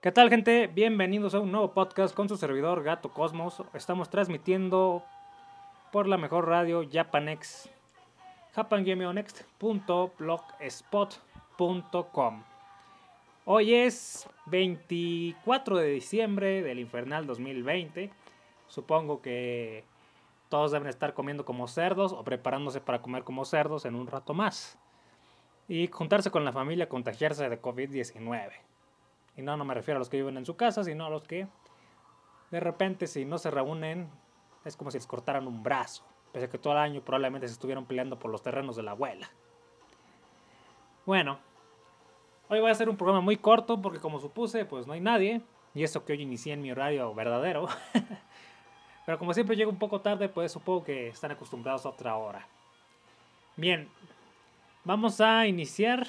¿Qué tal gente? Bienvenidos a un nuevo podcast con su servidor Gato Cosmos. Estamos transmitiendo por la mejor radio Japanex, japangameonext.blogspot.com. Hoy es 24 de diciembre del infernal 2020. Supongo que todos deben estar comiendo como cerdos o preparándose para comer como cerdos en un rato más. Y juntarse con la familia, contagiarse de COVID-19. Y no, no me refiero a los que viven en su casa, sino a los que de repente si no se reúnen es como si les cortaran un brazo. Pese a que todo el año probablemente se estuvieron peleando por los terrenos de la abuela. Bueno, hoy voy a hacer un programa muy corto porque como supuse, pues no hay nadie. Y eso que hoy inicié en mi horario verdadero. Pero como siempre llego un poco tarde, pues supongo que están acostumbrados a otra hora. Bien, vamos a iniciar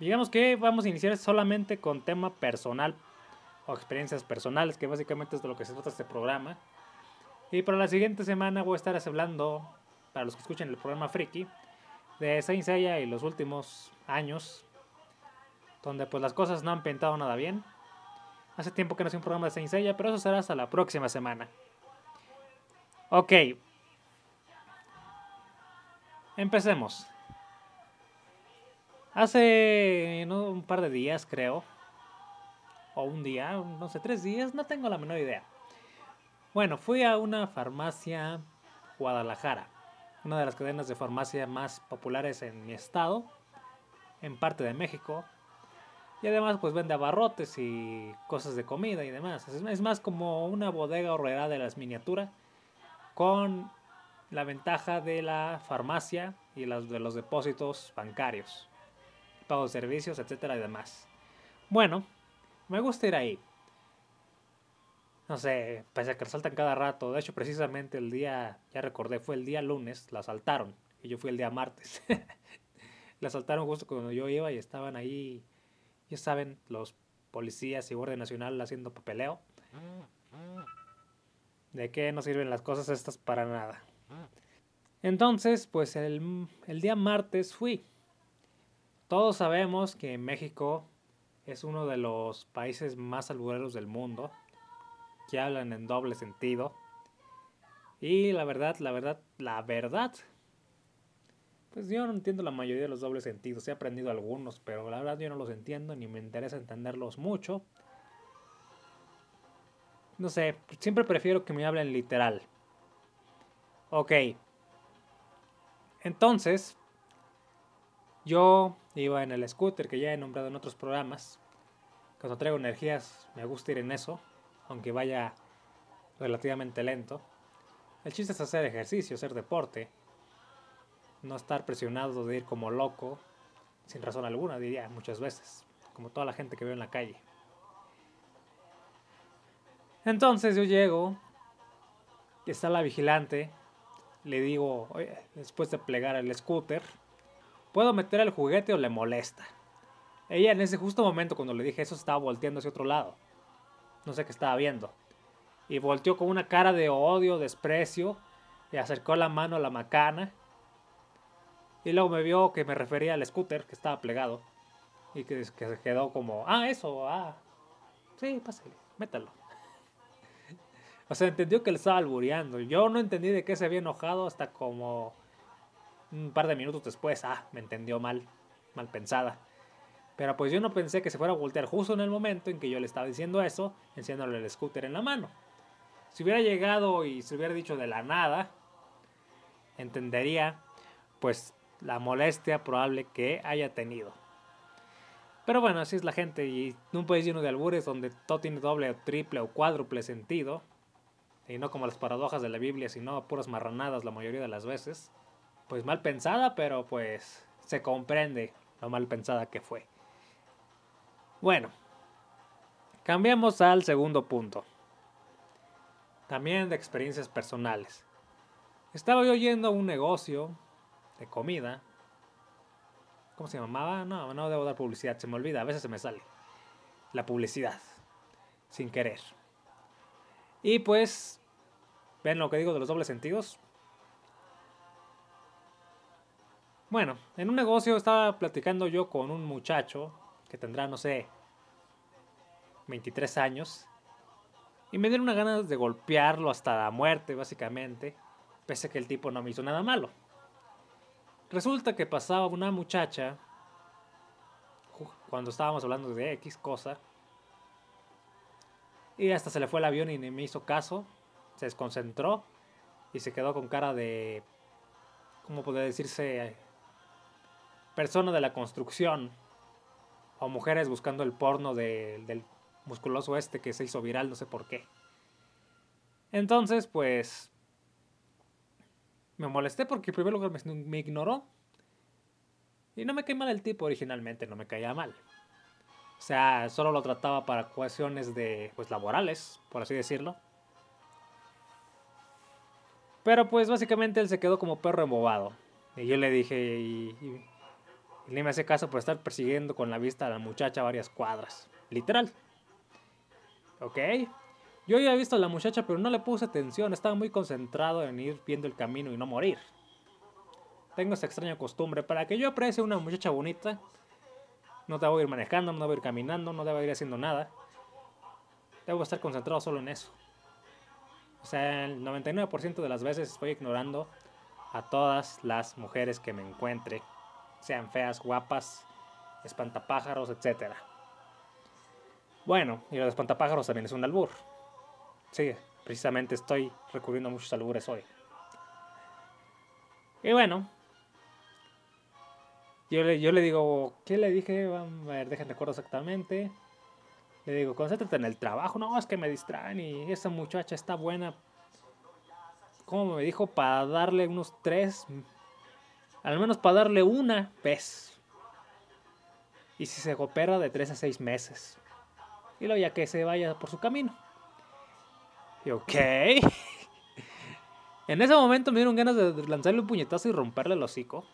Digamos que vamos a iniciar solamente con tema personal o experiencias personales, que básicamente es de lo que se trata este programa. Y para la siguiente semana voy a estar hablando, para los que escuchen el programa Friki, de Saint Seiya y los últimos años, donde pues las cosas no han pintado nada bien. Hace tiempo que no hice un programa de Saint Seiya, pero eso será hasta la próxima semana. Ok. Empecemos. Hace un par de días, creo. O un día, no sé, tres días, no tengo la menor idea. Bueno, fui a una farmacia Guadalajara, una de las cadenas de farmacia más populares en mi estado, en parte de México. Y además pues vende abarrotes y cosas de comida y demás. Es más como una bodega horrera de las miniaturas con la ventaja de la farmacia y las de los depósitos bancarios pago de servicios, etcétera y demás. Bueno, me gusta ir ahí. No sé, pese a que resaltan cada rato. De hecho, precisamente el día, ya recordé, fue el día lunes, la asaltaron. Y yo fui el día martes. la asaltaron justo cuando yo iba y estaban ahí, ya saben, los policías y Guardia Nacional haciendo papeleo. ¿De qué no sirven las cosas estas para nada? Entonces, pues el, el día martes fui. Todos sabemos que México es uno de los países más albureros del mundo, que hablan en doble sentido. Y la verdad, la verdad, la verdad, pues yo no entiendo la mayoría de los dobles sentidos. He aprendido algunos, pero la verdad yo no los entiendo ni me interesa entenderlos mucho. No sé, siempre prefiero que me hablen literal. Ok. Entonces, yo iba en el scooter que ya he nombrado en otros programas. Cuando traigo energías me gusta ir en eso, aunque vaya relativamente lento. El chiste es hacer ejercicio, hacer deporte. No estar presionado de ir como loco, sin razón alguna, diría muchas veces, como toda la gente que veo en la calle. Entonces yo llego, está la vigilante, le digo, después de plegar el scooter, ¿Puedo meter el juguete o le molesta? Ella en ese justo momento cuando le dije eso estaba volteando hacia otro lado. No sé qué estaba viendo. Y volteó con una cara de odio, desprecio, y acercó la mano a la macana. Y luego me vio que me refería al scooter que estaba plegado. Y que, que se quedó como, ah, eso, ah. Sí, pásale, métalo. o sea, entendió que le estaba albureando. Yo no entendí de qué se había enojado hasta como un par de minutos después, ah, me entendió mal, mal pensada. Pero pues yo no pensé que se fuera a voltear justo en el momento en que yo le estaba diciendo eso, enseñándole el scooter en la mano. Si hubiera llegado y se hubiera dicho de la nada, entendería pues la molestia probable que haya tenido. Pero bueno, así es la gente y en un país lleno de albures donde todo tiene doble o triple o cuádruple sentido, y no como las paradojas de la Biblia, sino puras marranadas la mayoría de las veces, pues mal pensada, pero pues se comprende lo mal pensada que fue. Bueno, cambiamos al segundo punto. También de experiencias personales. Estaba yo yendo a un negocio de comida. ¿Cómo se llamaba? No, no debo dar publicidad, se me olvida, a veces se me sale. La publicidad, sin querer. Y pues, ¿ven lo que digo de los dobles sentidos? Bueno, en un negocio estaba platicando yo con un muchacho que tendrá, no sé, 23 años. Y me dieron una ganas de golpearlo hasta la muerte, básicamente. Pese a que el tipo no me hizo nada malo. Resulta que pasaba una muchacha. Cuando estábamos hablando de X cosa. Y hasta se le fue el avión y ni me hizo caso. Se desconcentró. Y se quedó con cara de. ¿Cómo puede decirse? Persona de la construcción. O mujeres buscando el porno del musculoso este que se hizo viral, no sé por qué. Entonces, pues. Me molesté porque en primer lugar me, ignoró. Y no me caía mal el tipo originalmente, no me caía mal. O sea, solo lo trataba para cuestiones de, pues, laborales, por así decirlo. Pero pues básicamente él se quedó como perro embobado. Y yo le dije, ni me hace caso por estar persiguiendo con la vista a la muchacha varias cuadras. Literal. ¿Ok? Yo había visto a la muchacha, pero no le puse atención. Estaba muy concentrado en ir viendo el camino y no morir. Tengo esa extraña costumbre. Para que yo aprecie a una muchacha bonita, no debo ir manejando, no debo ir caminando, no debo ir haciendo nada. Debo estar concentrado solo en eso. O sea, el 99% de las veces estoy ignorando a todas las mujeres que me encuentre. Sean feas, guapas, espantapájaros, etcétera. Bueno, y lo de espantapájaros también es un albur. Sí, precisamente estoy recurriendo a muchos albures hoy. Y bueno, yo le, yo le digo, ¿qué le dije? A ver, déjenme recuerdo exactamente. Le digo, concéntrate en el trabajo. No, es que me distraen y esa muchacha está buena. ¿Cómo me dijo? Para darle unos tres. Al menos para darle una vez. Y si se coopera de tres a seis meses y luego ya que se vaya por su camino. Y ok. en ese momento me dieron ganas de lanzarle un puñetazo y romperle el hocico.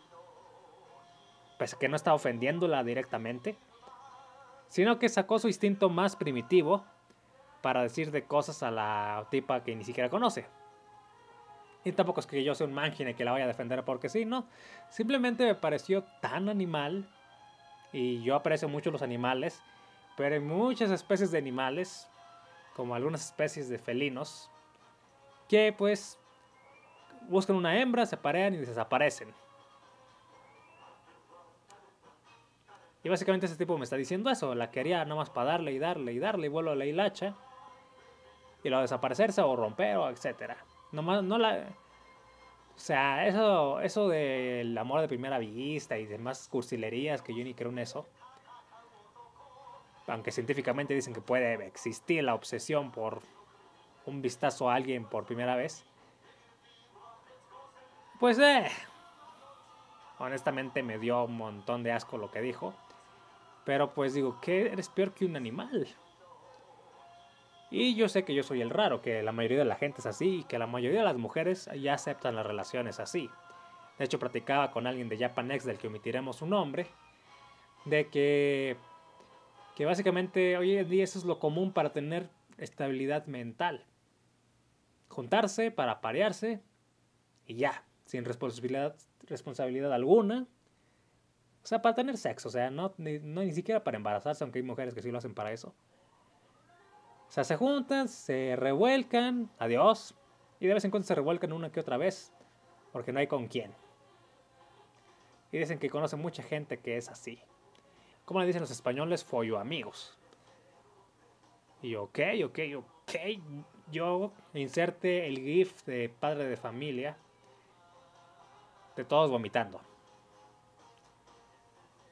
Pese que no estaba ofendiéndola directamente. Sino que sacó su instinto más primitivo para decir de cosas a la tipa que ni siquiera conoce. Y tampoco es que yo sea un mangine que la vaya a defender porque sí, no. Simplemente me pareció tan animal. Y yo aprecio mucho los animales pero hay muchas especies de animales, como algunas especies de felinos, que pues buscan una hembra, se parean y desaparecen. Y básicamente ese tipo me está diciendo eso, la quería nada más para darle y darle y darle y vuelvo a la hilacha. Y luego desaparecerse o romper o etcétera. Nomás no la... O sea, eso, eso del amor de primera vista y demás cursilerías que yo ni creo en eso aunque científicamente dicen que puede existir la obsesión por un vistazo a alguien por primera vez, pues eh, honestamente me dio un montón de asco lo que dijo. Pero pues digo, que eres peor que un animal. Y yo sé que yo soy el raro, que la mayoría de la gente es así y que la mayoría de las mujeres ya aceptan las relaciones así. De hecho, platicaba con alguien de Japanex del que omitiremos su nombre, de que que básicamente hoy en eso es lo común para tener estabilidad mental. Juntarse para parearse y ya, sin responsabilidad, responsabilidad alguna. O sea, para tener sexo, o sea, no no ni siquiera para embarazarse, aunque hay mujeres que sí lo hacen para eso. O sea, se juntan, se revuelcan, adiós, y de vez en cuando se revuelcan una que otra vez, porque no hay con quién. Y dicen que conocen mucha gente que es así. ¿Cómo le dicen los españoles? Follo amigos. Y ok, ok, ok. Yo inserte el GIF de padre de familia de todos vomitando.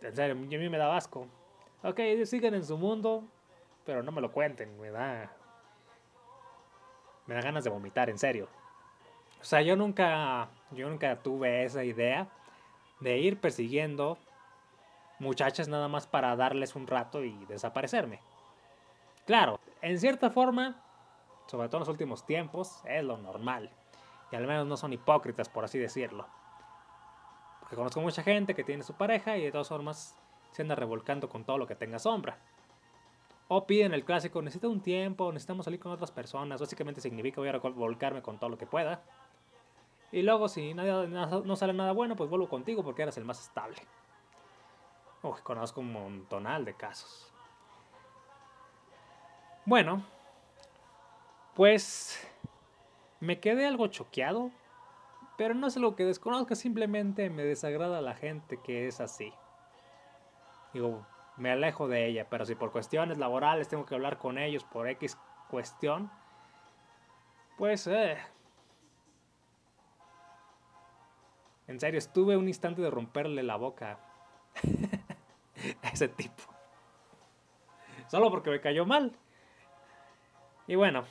En serio, a mí me da asco. Ok, siguen en su mundo, pero no me lo cuenten, me da. Me da ganas de vomitar, en serio. O sea, yo nunca. Yo nunca tuve esa idea de ir persiguiendo muchachas nada más para darles un rato y desaparecerme. Claro, en cierta forma, sobre todo en los últimos tiempos, es lo normal. Y al menos no son hipócritas, por así decirlo. Porque conozco mucha gente que tiene su pareja y de todas formas se anda revolcando con todo lo que tenga sombra. O piden el clásico, necesito un tiempo, necesitamos salir con otras personas. Básicamente significa voy a revolcarme con todo lo que pueda. Y luego si nada, no sale nada bueno, pues vuelvo contigo porque eres el más estable conozco un montonal de casos. Bueno, pues me quedé algo choqueado, pero no es algo que desconozca, simplemente me desagrada la gente que es así. Digo, me alejo de ella, pero si por cuestiones laborales tengo que hablar con ellos por X cuestión, pues... Eh. En serio, estuve un instante de romperle la boca a ese tipo. Solo porque me cayó mal. Y bueno,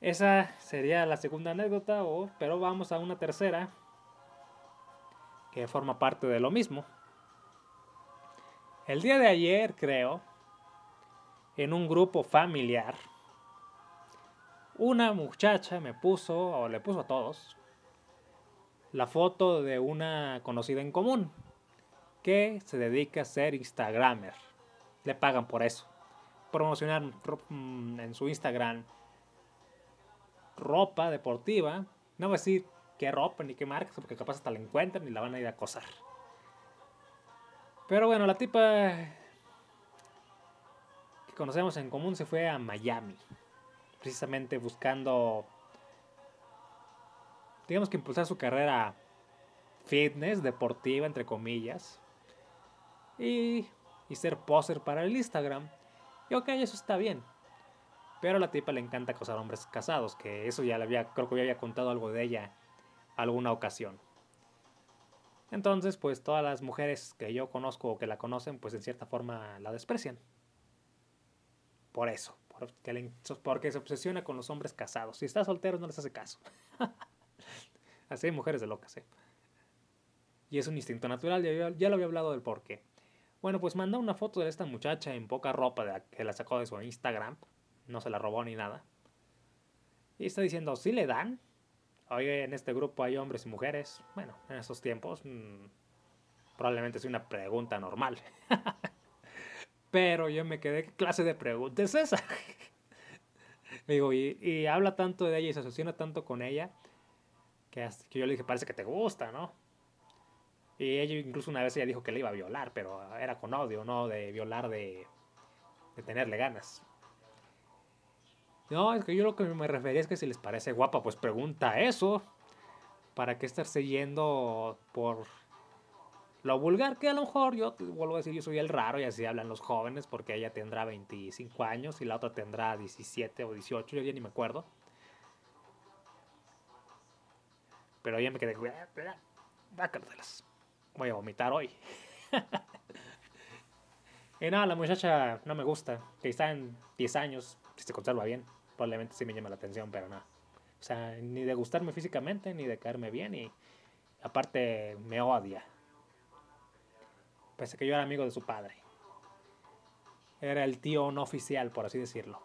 esa sería la segunda anécdota, pero vamos a una tercera que forma parte de lo mismo. El día de ayer, creo, en un grupo familiar, una muchacha me puso, o le puso a todos, la foto de una conocida en común que se dedica a ser Instagramer. Le pagan por eso. Promocionar mm, en su Instagram ropa deportiva. No voy a decir qué ropa ni qué marca, porque capaz hasta la encuentran y la van a ir a acosar. Pero bueno, la tipa que conocemos en común se fue a Miami. Precisamente buscando, digamos que impulsar su carrera fitness, deportiva, entre comillas. Y, y ser poser para el Instagram. Y ok, eso está bien. Pero a la tipa le encanta acosar hombres casados, que eso ya le había, creo que ya había contado algo de ella alguna ocasión. Entonces, pues todas las mujeres que yo conozco o que la conocen, pues en cierta forma la desprecian. Por eso, porque, se obsesiona con los hombres casados. Si está soltero no les hace caso. Así hay mujeres de locas, ¿eh? Y es un instinto natural, ya, lo había hablado del por qué. Bueno, pues manda una foto de esta muchacha en poca ropa que la sacó de su Instagram. No se la robó ni nada. Y está diciendo, ¿sí le dan? Hoy en este grupo hay hombres y mujeres. Bueno, en esos tiempos mm, probablemente es una pregunta normal. Pero yo me quedé, ¿qué clase de pregunta es esa? Digo, y, habla tanto de ella y se asociona tanto con ella que, que yo le dije, parece que te gusta, ¿no? Y ella incluso una vez ella dijo que le iba a violar, pero era con odio, no de violar de, de tenerle ganas. No, es que yo lo que me refería es que si les parece guapa, pues pregunta eso. ¿Para qué estarse yendo por lo vulgar? Que a lo mejor yo vuelvo a decir, yo soy el raro y así hablan los jóvenes, porque ella tendrá 25 años y la otra tendrá 17 o 18, yo ya ni me acuerdo. Pero ella me quedé, voy a vomitar hoy. y nada, la muchacha no me gusta, que está en 10 años, si se conserva bien probablemente sí me llama la atención, pero no. O sea, ni de gustarme físicamente, ni de caerme bien, y aparte me odia. Pese que yo era amigo de su padre. Era el tío no oficial, por así decirlo.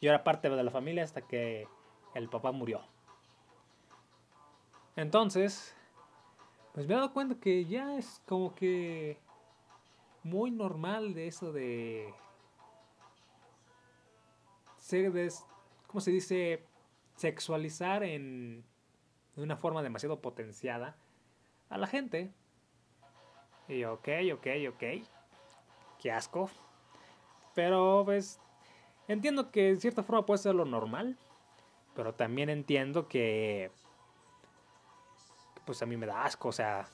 Yo era parte de la familia hasta que el papá murió. Entonces, pues me he dado cuenta que ya es como que muy normal de eso de ¿cómo se dice? Sexualizar en, de una forma demasiado potenciada a la gente. Y ok, ok, ok. Qué asco. Pero pues entiendo que en cierta forma puede ser lo normal. Pero también entiendo que pues a mí me da asco, o sea,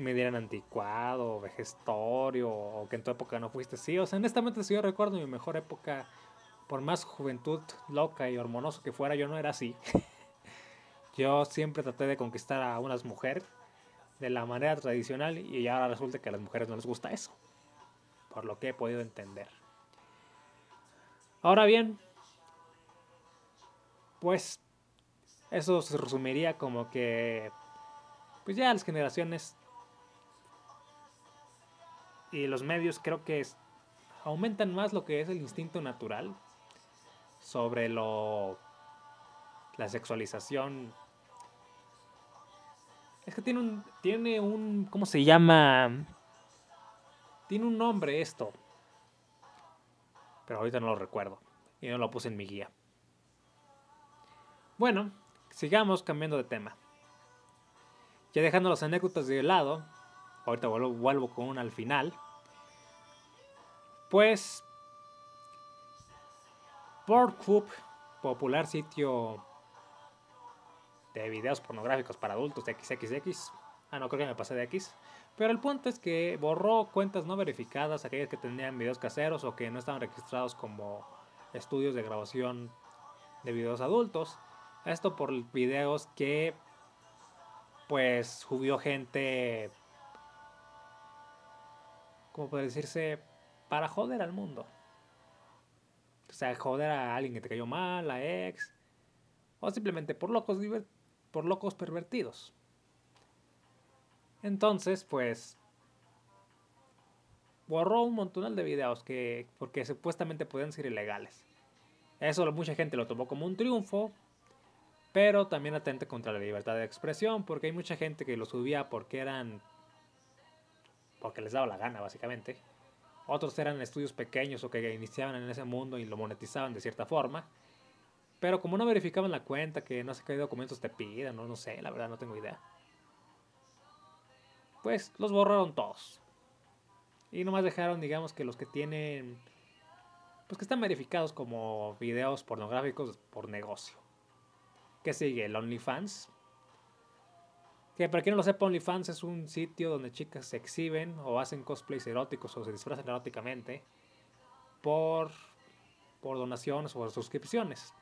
me dieran anticuado, vejestorio, o que en tu época no fuiste así. O sea, honestamente, si yo recuerdo mi mejor época, por más juventud loca y hormonoso que fuera, yo no era así. yo siempre traté de conquistar a unas mujeres de la manera tradicional y ahora resulta que a las mujeres no les gusta eso. Por lo que he podido entender. Ahora bien, pues eso se resumiría como que pues ya las generaciones y los medios creo que aumentan más lo que es el instinto natural sobre lo la sexualización. Es que tiene un tiene un cómo se llama tiene un nombre esto pero ahorita no lo recuerdo y no lo puse en mi guía. Bueno sigamos cambiando de tema. Ya dejando las anécdotas de lado ahorita vuelvo, con una al final. Pues Pornhub, popular sitio de videos pornográficos para adultos de XXX. Ah, no, creo que me pasé de X. Pero el punto es que borró cuentas no verificadas, aquellas que tenían videos caseros o que no estaban registrados como estudios de grabación de videos adultos. Esto por videos que pues subió gente, ¿cómo puede decirse? Para joder al mundo. O sea, joder a alguien que te cayó mal, a ex. O simplemente por locos, por locos pervertidos. Entonces, pues borró un montón de videos que porque supuestamente podían ser ilegales. Eso mucha gente lo tomó como un triunfo, pero también atente contra la libertad de expresión, porque hay mucha gente que lo subía porque eran porque les daba la gana básicamente. Otros eran estudios pequeños o que iniciaban en ese mundo y lo monetizaban de cierta forma. Pero como no verificaban la cuenta, que no sé qué documentos te pidan, no, no sé, la verdad no tengo idea pues los borraron todos. Y nomás dejaron, digamos, que los que tienen, pues que están verificados como videos pornográficos por negocio. ¿Qué sigue? El OnlyFans. Que para quien no lo sepa, OnlyFans es un sitio donde chicas se exhiben o hacen cosplays eróticos o se disfrazan eróticamente por, por donaciones o suscripciones.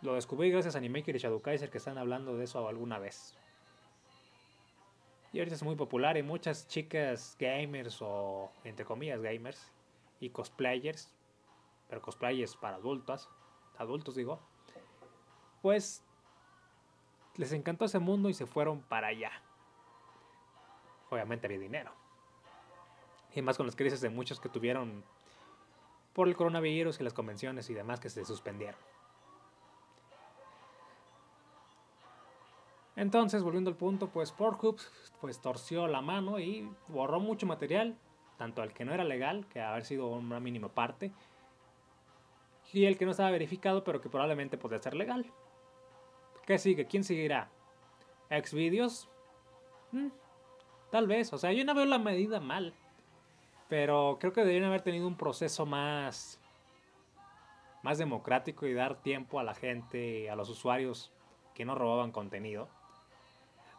Lo descubrí gracias a Animaker y Shadow Kaiser que están hablando de eso alguna vez. Y ahorita es muy popular y muchas chicas gamers o entre comillas gamers y cosplayers, pero cosplayers para adultos, adultos digo, pues les encantó ese mundo y se fueron para allá. Obviamente había dinero. Y más con las crisis de muchos que tuvieron por el coronavirus y las convenciones y demás que se suspendieron. Entonces, volviendo al punto, pues Pornhub pues torció la mano y borró mucho material, tanto el que no era legal, que haber sido una mínima parte, y el que no estaba verificado, pero que probablemente podría ser legal. ¿Qué sigue? ¿Quién seguirá? ¿Xvideos? Mm, tal vez, o sea, yo no veo la medida mal, pero creo que deberían haber tenido un proceso más más democrático y dar tiempo a la gente, a los usuarios que no robaban contenido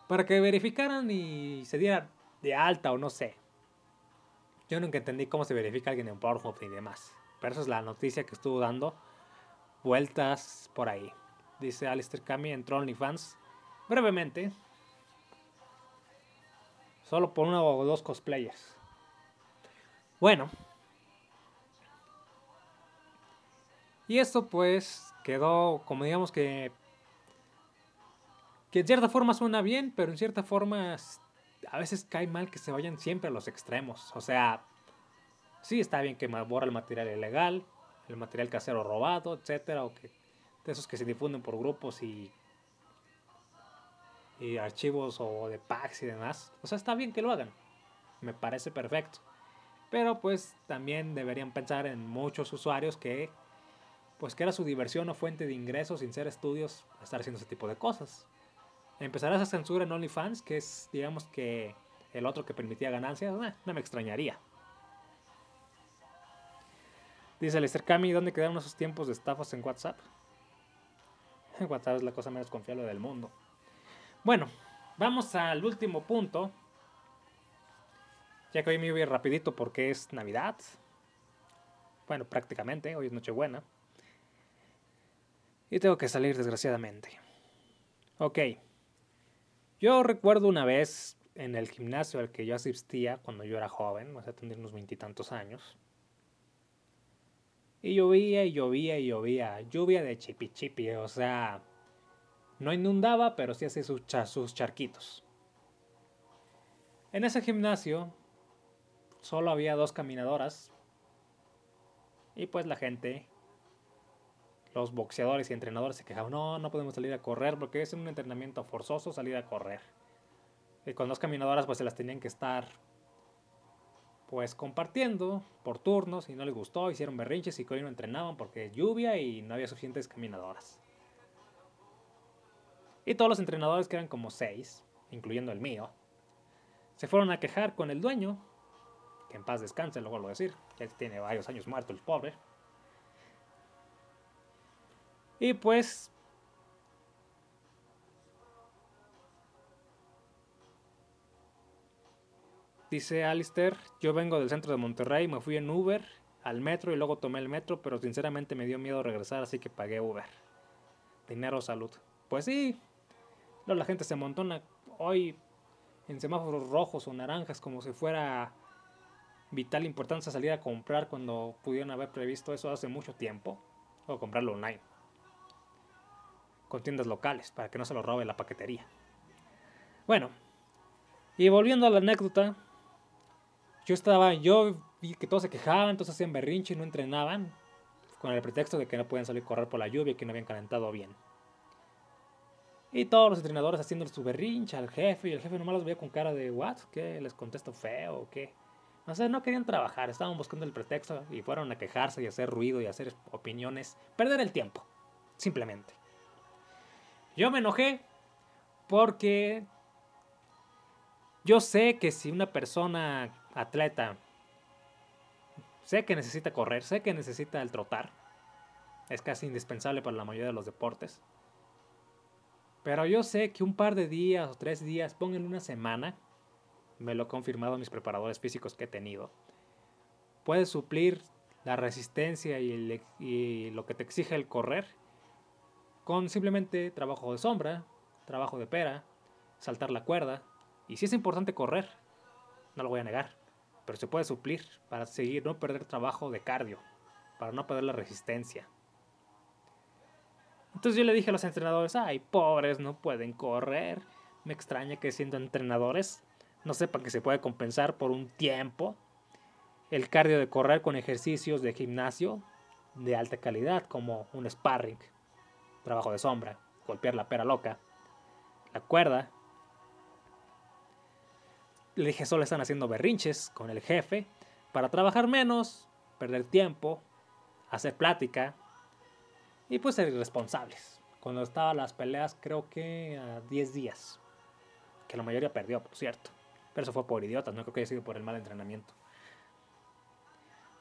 para que verificaran y se dieran de alta o no sé. Yo nunca entendí cómo se verifica alguien en Pornhub y demás. Pero esa es la noticia que estuvo dando vueltas por ahí. Dice Alistair Cami entró OnlyFans brevemente. Solo por uno o dos cosplayers. Bueno. Y esto pues quedó como digamos que que en cierta forma suena bien, pero en cierta forma a veces cae mal que se vayan siempre a los extremos. O sea, sí está bien que borra el material ilegal, el material casero robado, etcétera, o que de esos que se difunden por grupos y y archivos o de packs y demás. O sea, está bien que lo hagan. Me parece perfecto. Pero pues también deberían pensar en muchos usuarios que pues que era su diversión o fuente de ingresos sin ser estudios estar haciendo ese tipo de cosas empezará esa censura en OnlyFans, que es, digamos que el otro que permitía ganancias, eh, no me extrañaría. Dice Lester Cami, ¿dónde quedaron esos tiempos de estafas en WhatsApp? WhatsApp es la cosa menos confiable del mundo. Bueno, vamos al último punto. Ya que hoy me voy rapidito porque es Navidad. Bueno, prácticamente, hoy es Nochebuena. Y tengo que salir desgraciadamente. Ok. Yo recuerdo una vez en el gimnasio al que yo asistía cuando yo era joven, o sea, tendría unos veintitantos años. Y llovía y llovía y llovía, lluvia de chipi chipi, o sea, no inundaba, pero sí hacía sus, sus charquitos. En ese gimnasio solo había dos caminadoras y pues la gente los boxeadores y entrenadores se quejaban, no, no podemos salir a correr porque es un entrenamiento forzoso salir a correr. Y con dos caminadoras pues se las tenían que estar pues compartiendo por turnos y no les gustó, hicieron berrinches y hoy no entrenaban porque lluvia y no había suficientes caminadoras. Y todos los entrenadores, que eran como seis, incluyendo el mío, se fueron a quejar con el dueño Que en paz descanse, luego lo decir. Ya tiene varios años muerto el pobre. Y pues Dice Alistair, yo vengo del centro de Monterrey, me fui en Uber al metro y luego tomé el metro, pero sinceramente me dio miedo regresar, así que pagué Uber. Dinero, salud. Pues sí, la gente se montona hoy en semáforos rojos o naranjas como si fuera vital importancia salir a comprar cuando pudieron haber previsto eso hace mucho tiempo o comprarlo online con tiendas locales para que no se lo robe la paquetería. Bueno, y volviendo a la anécdota, yo estaba, yo vi que todos se quejaban, entonces hacían berrinche y no entrenaban, con el pretexto de que no podían salir a correr por la lluvia y que no habían calentado bien. Y todos los entrenadores haciendo su berrinche al jefe, y el jefe nomás los veía con cara de, ¿what? ¿Qué? ¿Les contesto feo o qué? No sé, no querían trabajar, estaban buscando el pretexto y fueron a quejarse y hacer ruido y hacer opiniones, perder el tiempo, simplemente. Yo me enojé porque yo sé que si una persona atleta, sé que necesita correr, sé que necesita el trotar. Es casi indispensable para la mayoría de los deportes. Pero yo sé que un par de días o tres días, pongan una semana, me lo han confirmado mis preparadores físicos que he tenido, puede suplir la resistencia y, y lo que te exige el correr con simplemente trabajo de sombra, trabajo de pera, saltar la cuerda. Y si es importante correr, no lo voy a negar pero se puede suplir para seguir, no perder trabajo de cardio, para no perder la resistencia. Entonces yo le dije a los entrenadores, ay, pobres, no pueden correr. Me extraña que siendo entrenadores no sepan que se puede compensar por un tiempo el cardio de correr con ejercicios de gimnasio de alta calidad, como un sparring, trabajo de sombra, golpear la pera loca, la cuerda, le dije, solo están haciendo berrinches con el jefe para trabajar menos, perder tiempo, hacer plática y pues ser irresponsables. Cuando estaban las peleas, creo que a 10 días. Que la mayoría perdió, por cierto. Pero eso fue por idiotas, no creo que haya sido por el mal entrenamiento.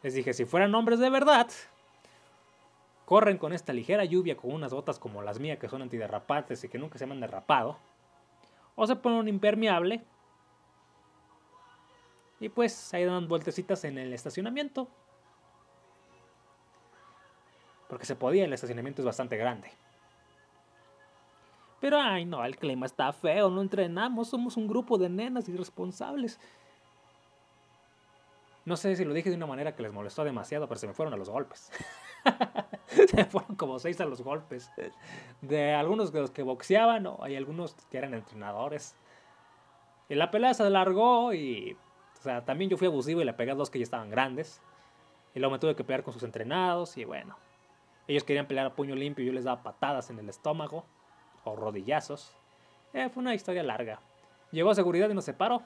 Les dije, si fueran hombres de verdad, corren con esta ligera lluvia con unas botas como las mías que son antiderrapantes y que nunca se me han derrapado. O se ponen impermeable y pues ahí dan vueltecitas en el estacionamiento. Porque se podía, el estacionamiento es bastante grande. Pero ay no, el clima está feo, no entrenamos, somos un grupo de nenas irresponsables. No sé si lo dije de una manera que les molestó demasiado, pero se me fueron a los golpes. se fueron como seis a los golpes. De algunos de los que boxeaban, o hay algunos que eran entrenadores. Y la pelea se alargó y o sea, también yo fui abusivo y le pegué a dos que ya estaban grandes. Y luego me tuve que pelear con sus entrenados y bueno. Ellos querían pelear a puño limpio y yo les daba patadas en el estómago o rodillazos. Eh, fue una historia larga. Llegó a seguridad y nos separó.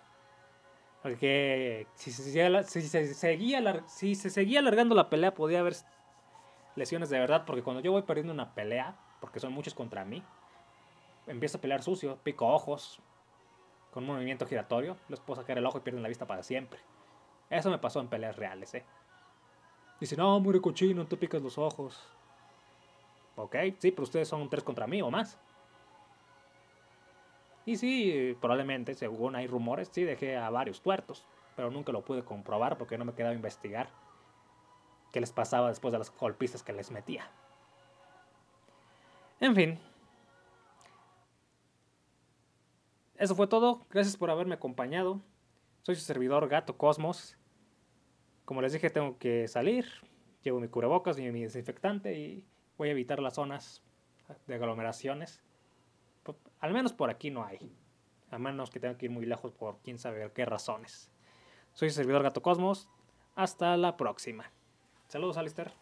Porque si se, seguía, si, se seguía, si se seguía alargando la pelea podía haber lesiones de verdad. Porque cuando yo voy perdiendo una pelea, porque son muchos contra mí, empiezo a pelear sucio, pico ojos, con un movimiento giratorio, les puedo sacar el ojo y pierden la vista para siempre. Eso me pasó en peleas reales, ¿eh? Dice, no, muy cochino, tú picas los ojos. Ok, sí, pero ustedes son tres contra mí o más. Y sí, probablemente, según hay rumores, sí dejé a varios tuertos, pero nunca lo pude comprobar porque no me quedaba investigar qué les pasaba después de las golpizas que les metía. En fin, Eso fue todo. Gracias por haberme acompañado. Soy su servidor Gato Cosmos. Como les dije, tengo que salir. Llevo mi cubrebocas y mi desinfectante y voy a evitar las zonas de aglomeraciones. Al menos por aquí no hay. A menos que tenga que ir muy lejos por quién sabe qué razones. Soy su servidor Gato Cosmos. Hasta la próxima. Saludos, Alistair.